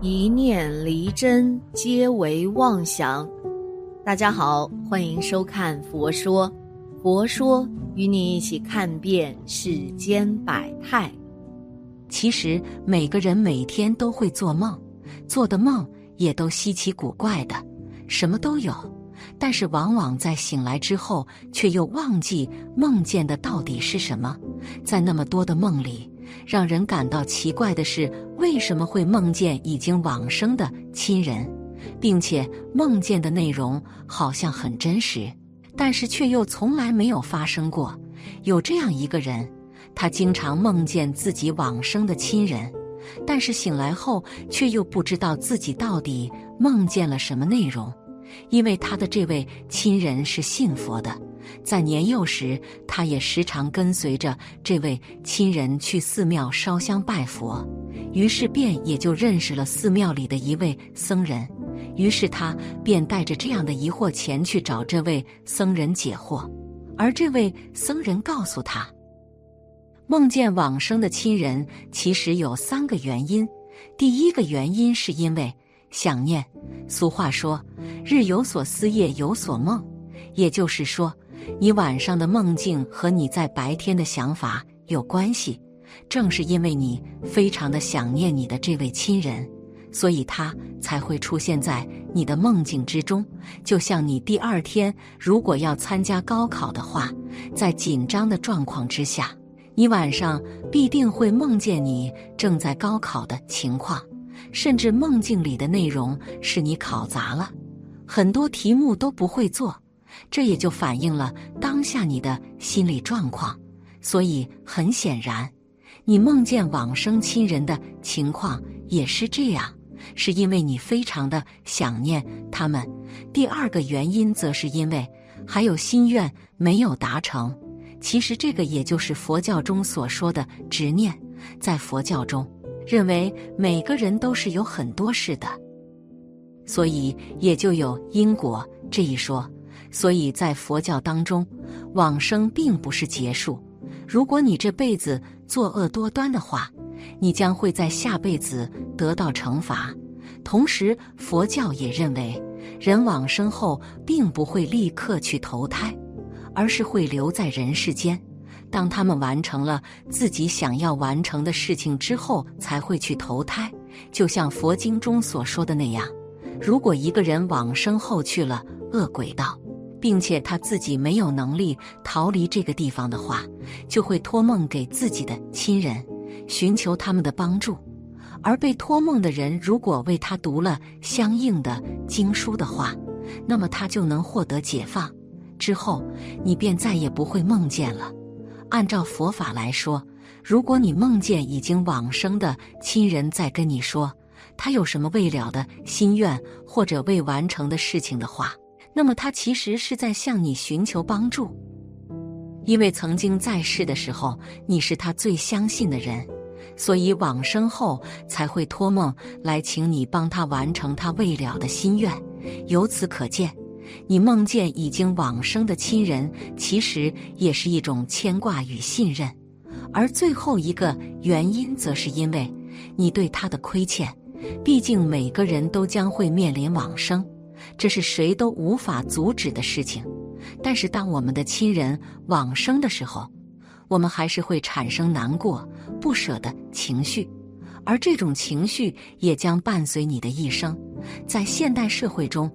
一念离真，皆为妄想。大家好，欢迎收看《佛说》，佛说与你一起看遍世间百态。其实每个人每天都会做梦，做的梦也都稀奇古怪的，什么都有。但是往往在醒来之后，却又忘记梦见的到底是什么。在那么多的梦里。让人感到奇怪的是，为什么会梦见已经往生的亲人，并且梦见的内容好像很真实，但是却又从来没有发生过？有这样一个人，他经常梦见自己往生的亲人，但是醒来后却又不知道自己到底梦见了什么内容，因为他的这位亲人是信佛的。在年幼时，他也时常跟随着这位亲人去寺庙烧香拜佛，于是便也就认识了寺庙里的一位僧人。于是他便带着这样的疑惑前去找这位僧人解惑，而这位僧人告诉他，梦见往生的亲人其实有三个原因。第一个原因是因为想念。俗话说：“日有所思，夜有所梦。”也就是说。你晚上的梦境和你在白天的想法有关系，正是因为你非常的想念你的这位亲人，所以他才会出现在你的梦境之中。就像你第二天如果要参加高考的话，在紧张的状况之下，你晚上必定会梦见你正在高考的情况，甚至梦境里的内容是你考砸了，很多题目都不会做。这也就反映了当下你的心理状况，所以很显然，你梦见往生亲人的情况也是这样，是因为你非常的想念他们。第二个原因则是因为还有心愿没有达成。其实这个也就是佛教中所说的执念，在佛教中认为每个人都是有很多事的，所以也就有因果这一说。所以在佛教当中，往生并不是结束。如果你这辈子作恶多端的话，你将会在下辈子得到惩罚。同时，佛教也认为，人往生后并不会立刻去投胎，而是会留在人世间。当他们完成了自己想要完成的事情之后，才会去投胎。就像佛经中所说的那样，如果一个人往生后去了恶鬼道，并且他自己没有能力逃离这个地方的话，就会托梦给自己的亲人，寻求他们的帮助。而被托梦的人如果为他读了相应的经书的话，那么他就能获得解放。之后，你便再也不会梦见了。按照佛法来说，如果你梦见已经往生的亲人在跟你说他有什么未了的心愿或者未完成的事情的话，那么他其实是在向你寻求帮助，因为曾经在世的时候你是他最相信的人，所以往生后才会托梦来请你帮他完成他未了的心愿。由此可见，你梦见已经往生的亲人，其实也是一种牵挂与信任。而最后一个原因，则是因为你对他的亏欠。毕竟每个人都将会面临往生。这是谁都无法阻止的事情，但是当我们的亲人往生的时候，我们还是会产生难过、不舍的情绪，而这种情绪也将伴随你的一生。在现代社会中，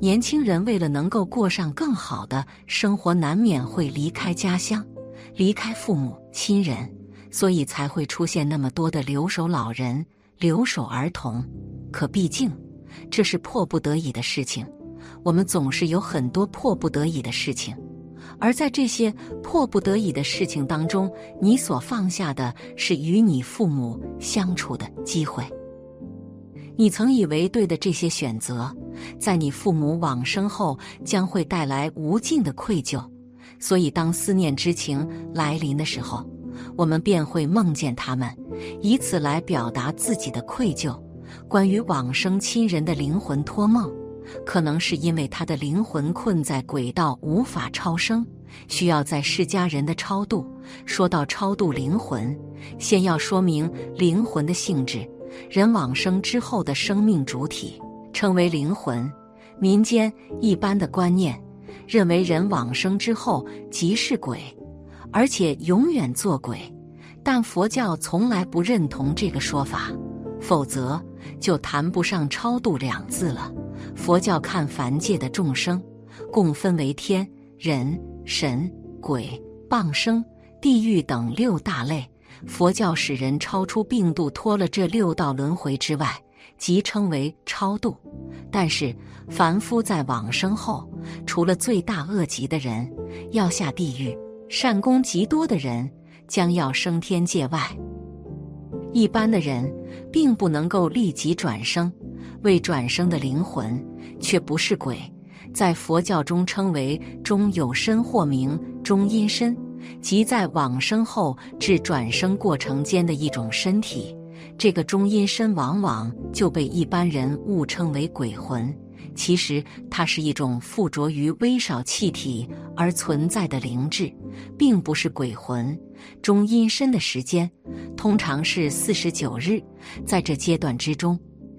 年轻人为了能够过上更好的生活，难免会离开家乡，离开父母亲人，所以才会出现那么多的留守老人、留守儿童。可毕竟。这是迫不得已的事情，我们总是有很多迫不得已的事情，而在这些迫不得已的事情当中，你所放下的是与你父母相处的机会。你曾以为对的这些选择，在你父母往生后将会带来无尽的愧疚，所以当思念之情来临的时候，我们便会梦见他们，以此来表达自己的愧疚。关于往生亲人的灵魂托梦，可能是因为他的灵魂困在轨道无法超生，需要在世家人的超度。说到超度灵魂，先要说明灵魂的性质。人往生之后的生命主体称为灵魂。民间一般的观念认为，人往生之后即是鬼，而且永远做鬼。但佛教从来不认同这个说法，否则就谈不上超度两字了。佛教看凡界的众生，共分为天、人、神、鬼、傍生、地狱等六大类。佛教使人超出病度，脱了这六道轮回之外，即称为超度。但是凡夫在往生后，除了罪大恶极的人要下地狱，善功极多的人将要升天界外。一般的人并不能够立即转生，未转生的灵魂却不是鬼，在佛教中称为中有身或名中阴身。即在往生后至转生过程间的一种身体，这个中阴身往往就被一般人误称为鬼魂。其实它是一种附着于微少气体而存在的灵智，并不是鬼魂。中阴身的时间通常是四十九日，在这阶段之中，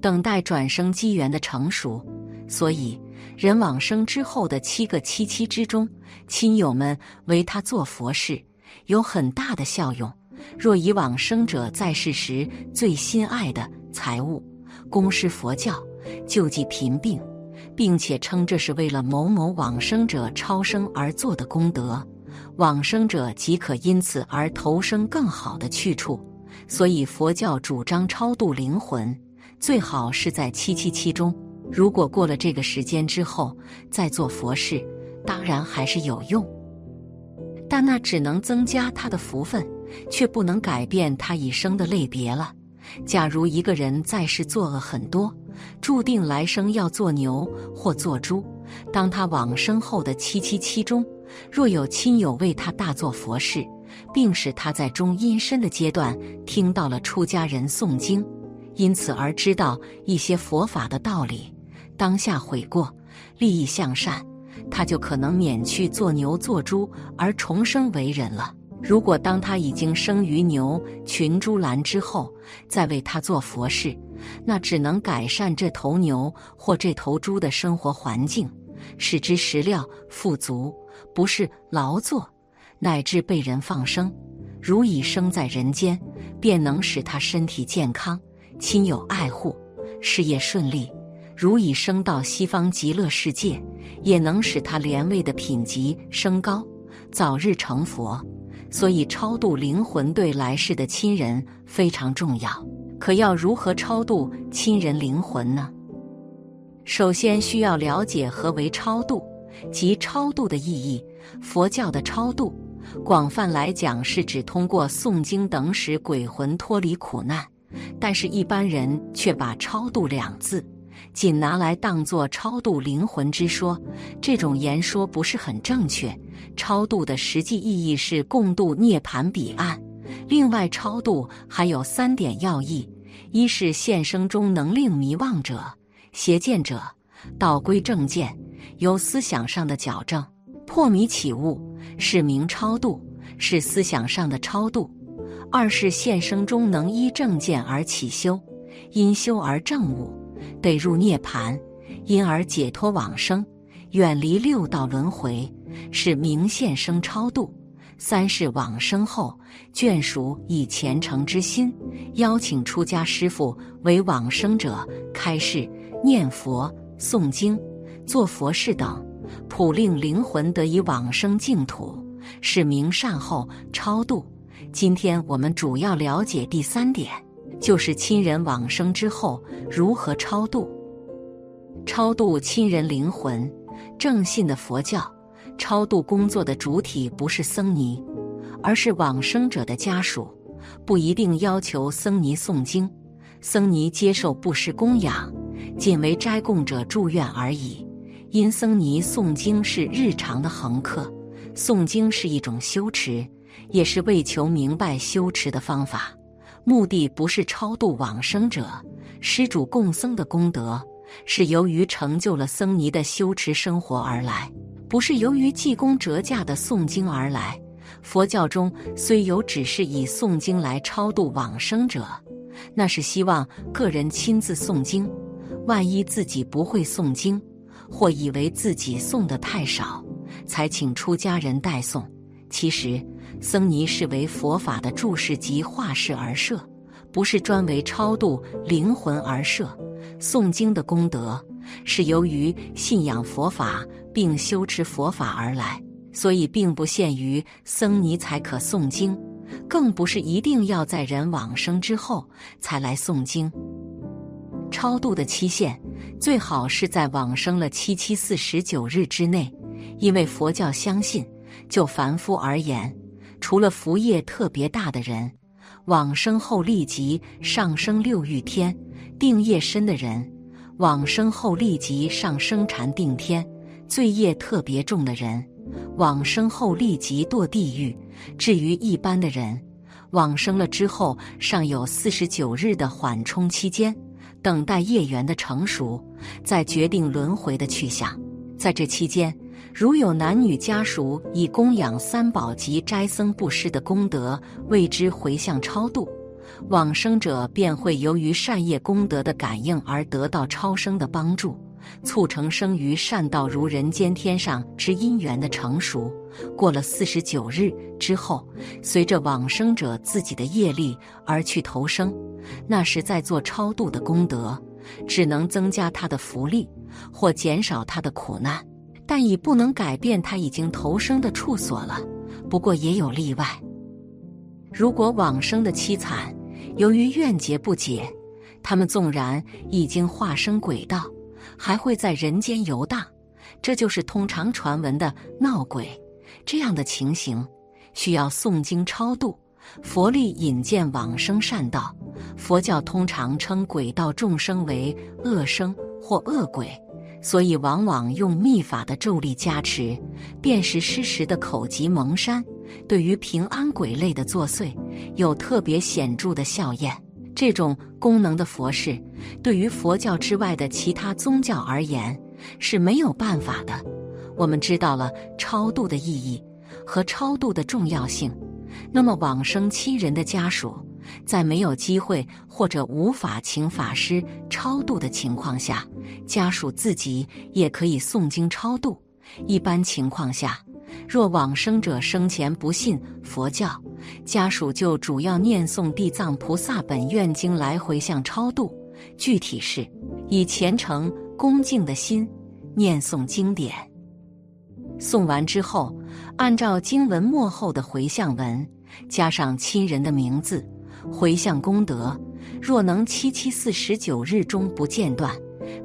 等待转生机缘的成熟，所以。人往生之后的七个七七之中，亲友们为他做佛事，有很大的效用。若以往生者在世时最心爱的财物供施佛教，救济贫病，并且称这是为了某某往生者超生而做的功德，往生者即可因此而投生更好的去处。所以佛教主张超度灵魂，最好是在七七七中。如果过了这个时间之后再做佛事，当然还是有用，但那只能增加他的福分，却不能改变他一生的类别了。假如一个人在世作恶很多，注定来生要做牛或做猪，当他往生后的七七七中，若有亲友为他大做佛事，并使他在中阴身的阶段听到了出家人诵经，因此而知道一些佛法的道理。当下悔过，利益向善，他就可能免去做牛做猪而重生为人了。如果当他已经生于牛群猪栏之后，再为他做佛事，那只能改善这头牛或这头猪的生活环境，使之食料富足，不是劳作，乃至被人放生。如已生在人间，便能使他身体健康，亲友爱护，事业顺利。如已升到西方极乐世界，也能使他连位的品级升高，早日成佛。所以超度灵魂对来世的亲人非常重要。可要如何超度亲人灵魂呢？首先需要了解何为超度，即超度的意义。佛教的超度，广泛来讲是指通过诵经等使鬼魂脱离苦难，但是一般人却把超度两字。仅拿来当作超度灵魂之说，这种言说不是很正确。超度的实际意义是共度涅盘彼岸。另外，超度还有三点要义：一是现生中能令迷妄者、邪见者道归正见，由思想上的矫正破迷起悟，是名超度，是思想上的超度；二是现生中能依正见而起修，因修而正悟。得入涅盘，因而解脱往生，远离六道轮回，是明现生超度。三是往生后，眷属以虔诚之心邀请出家师父为往生者开示、念佛、诵经、做佛事等，普令灵魂得以往生净土，是明善后超度。今天我们主要了解第三点。就是亲人往生之后如何超度？超度亲人灵魂，正信的佛教，超度工作的主体不是僧尼，而是往生者的家属，不一定要求僧尼诵经，僧尼接受布施供养，仅为斋供者祝愿而已。因僧尼诵经是日常的恒课，诵经是一种修持，也是为求明白修持的方法。目的不是超度往生者，施主供僧的功德是由于成就了僧尼的修持生活而来，不是由于济公折价的诵经而来。佛教中虽有只是以诵经来超度往生者，那是希望个人亲自诵经。万一自己不会诵经，或以为自己诵的太少，才请出家人代诵。其实，僧尼是为佛法的注释及化释而设，不是专为超度灵魂而设。诵经的功德是由于信仰佛法并修持佛法而来，所以并不限于僧尼才可诵经，更不是一定要在人往生之后才来诵经。超度的期限最好是在往生了七七四十九日之内，因为佛教相信，就凡夫而言，除了福业特别大的人，往生后立即上升六欲天；定业深的人，往生后立即上升禅定天；罪业特别重的人，往生后立即堕地狱。至于一般的人，往生了之后尚有四十九日的缓冲期间。等待业缘的成熟，再决定轮回的去向。在这期间，如有男女家属以供养三宝及斋僧布施的功德为之回向超度，往生者便会由于善业功德的感应而得到超生的帮助，促成生于善道如人间天上之因缘的成熟。过了四十九日之后，随着往生者自己的业力而去投生。那是在做超度的功德，只能增加他的福利，或减少他的苦难，但已不能改变他已经投生的处所了。不过也有例外，如果往生的凄惨，由于怨结不解，他们纵然已经化生鬼道，还会在人间游荡，这就是通常传闻的闹鬼。这样的情形，需要诵经超度。佛力引荐往生善道，佛教通常称鬼道众生为恶生或恶鬼，所以往往用秘法的咒力加持，辨识失时的口疾蒙山，对于平安鬼类的作祟有特别显著的效验。这种功能的佛事，对于佛教之外的其他宗教而言是没有办法的。我们知道了超度的意义和超度的重要性。那么，往生亲人的家属在没有机会或者无法请法师超度的情况下，家属自己也可以诵经超度。一般情况下，若往生者生前不信佛教，家属就主要念诵《地藏菩萨本愿经》来回向超度。具体是以虔诚恭敬的心念诵经典，诵完之后。按照经文末后的回向文，加上亲人的名字，回向功德。若能七七四十九日中不间断，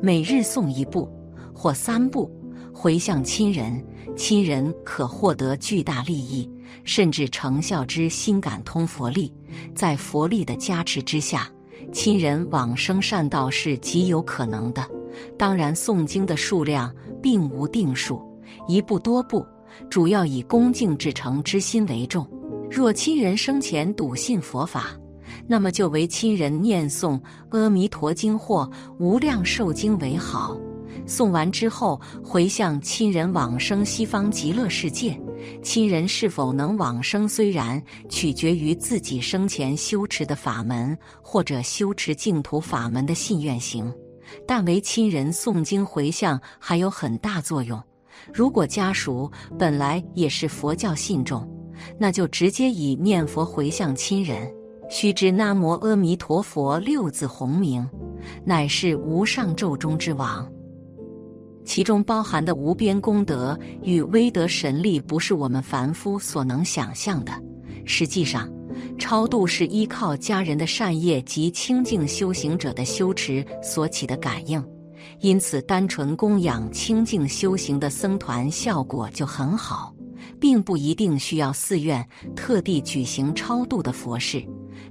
每日诵一部或三部回向亲人，亲人可获得巨大利益，甚至成效之心感通佛力。在佛力的加持之下，亲人往生善道是极有可能的。当然，诵经的数量并无定数，一部多部。主要以恭敬至诚之心为重。若亲人生前笃信佛法，那么就为亲人念诵《阿弥陀经》或《无量寿经》为好。诵完之后，回向亲人往生西方极乐世界。亲人是否能往生，虽然取决于自己生前修持的法门或者修持净土法门的信愿行，但为亲人诵经回向还有很大作用。如果家属本来也是佛教信众，那就直接以念佛回向亲人。须知南无阿弥陀佛六字洪名，乃是无上咒中之王，其中包含的无边功德与威德神力，不是我们凡夫所能想象的。实际上，超度是依靠家人的善业及清净修行者的修持所起的感应。因此，单纯供养清净修行的僧团效果就很好，并不一定需要寺院特地举行超度的佛事。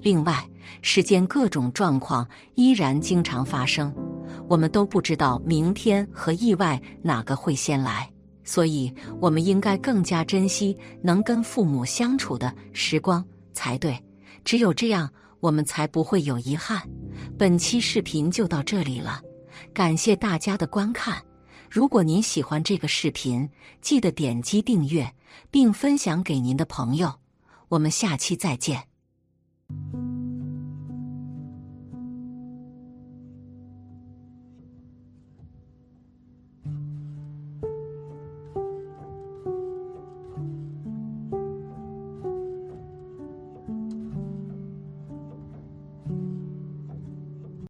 另外，世间各种状况依然经常发生，我们都不知道明天和意外哪个会先来，所以我们应该更加珍惜能跟父母相处的时光才对。只有这样，我们才不会有遗憾。本期视频就到这里了。感谢大家的观看，如果您喜欢这个视频，记得点击订阅并分享给您的朋友。我们下期再见。Thank you.